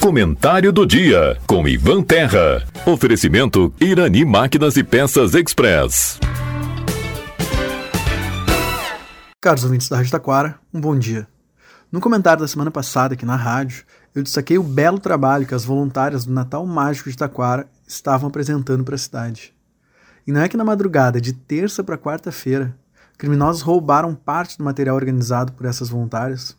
Comentário do dia com Ivan Terra. Oferecimento Irani Máquinas e Peças Express. Caros ouvintes da Rádio Taquara, um bom dia. No comentário da semana passada aqui na rádio, eu destaquei o belo trabalho que as voluntárias do Natal Mágico de Taquara estavam apresentando para a cidade. E não é que na madrugada de terça para quarta-feira, criminosos roubaram parte do material organizado por essas voluntárias?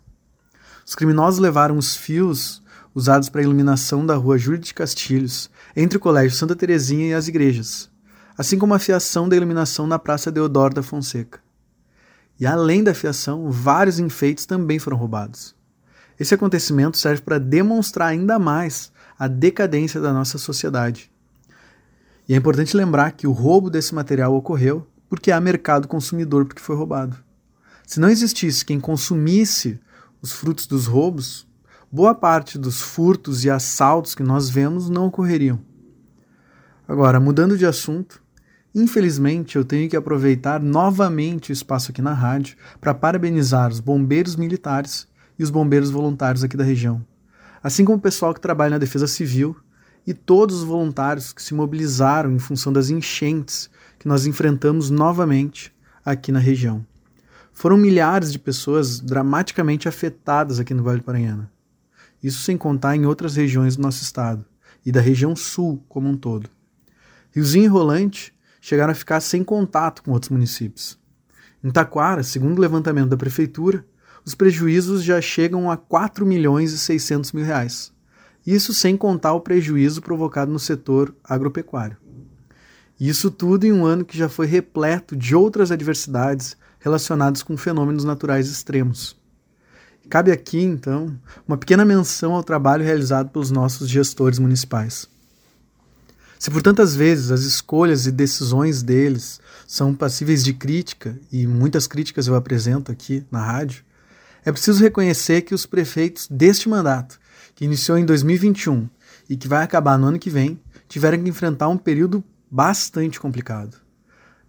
Os criminosos levaram os fios usados para a iluminação da rua Júlio de Castilhos, entre o Colégio Santa Terezinha e as igrejas, assim como a fiação da iluminação na Praça Deodoro da Fonseca. E além da fiação, vários enfeites também foram roubados. Esse acontecimento serve para demonstrar ainda mais a decadência da nossa sociedade. E é importante lembrar que o roubo desse material ocorreu porque há mercado consumidor porque foi roubado. Se não existisse quem consumisse os frutos dos roubos, boa parte dos furtos e assaltos que nós vemos não ocorreriam. Agora, mudando de assunto, infelizmente eu tenho que aproveitar novamente o espaço aqui na rádio para parabenizar os bombeiros militares e os bombeiros voluntários aqui da região, assim como o pessoal que trabalha na Defesa Civil e todos os voluntários que se mobilizaram em função das enchentes que nós enfrentamos novamente aqui na região. Foram milhares de pessoas dramaticamente afetadas aqui no Vale do Paranhana. Isso sem contar em outras regiões do nosso estado e da região sul como um todo. Riozinho e Rolante chegaram a ficar sem contato com outros municípios. Em Taquara, segundo o levantamento da prefeitura, os prejuízos já chegam a 4 milhões e 600 mil reais. Isso sem contar o prejuízo provocado no setor agropecuário. Isso tudo em um ano que já foi repleto de outras adversidades relacionadas com fenômenos naturais extremos. Cabe aqui, então, uma pequena menção ao trabalho realizado pelos nossos gestores municipais. Se por tantas vezes as escolhas e decisões deles são passíveis de crítica, e muitas críticas eu apresento aqui na rádio, é preciso reconhecer que os prefeitos deste mandato, que iniciou em 2021 e que vai acabar no ano que vem, tiveram que enfrentar um período bastante complicado.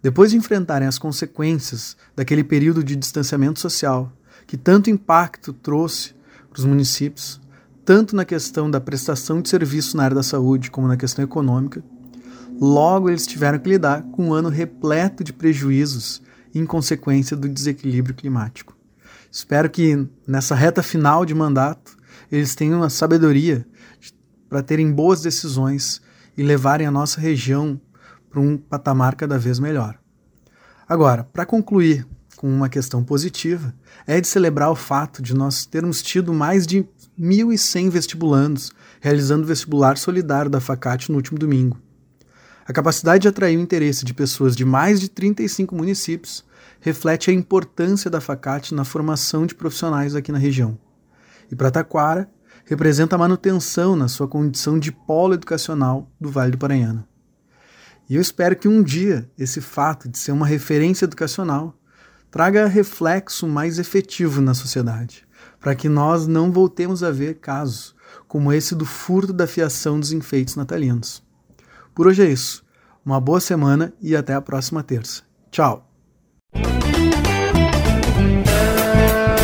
Depois de enfrentarem as consequências daquele período de distanciamento social, que tanto impacto trouxe para os municípios, tanto na questão da prestação de serviço na área da saúde como na questão econômica, logo eles tiveram que lidar com um ano repleto de prejuízos em consequência do desequilíbrio climático. Espero que nessa reta final de mandato eles tenham a sabedoria para terem boas decisões e levarem a nossa região para um patamar cada vez melhor. Agora, para concluir com uma questão positiva é de celebrar o fato de nós termos tido mais de 1.100 vestibulandos realizando o vestibular solidário da Facate no último domingo. A capacidade de atrair o interesse de pessoas de mais de 35 municípios reflete a importância da Facate na formação de profissionais aqui na região. E para Taquara, representa a manutenção na sua condição de polo educacional do Vale do Paranhana. E eu espero que um dia esse fato de ser uma referência educacional traga reflexo mais efetivo na sociedade, para que nós não voltemos a ver casos como esse do furto da fiação dos enfeites natalinos. Por hoje é isso. Uma boa semana e até a próxima terça. Tchau!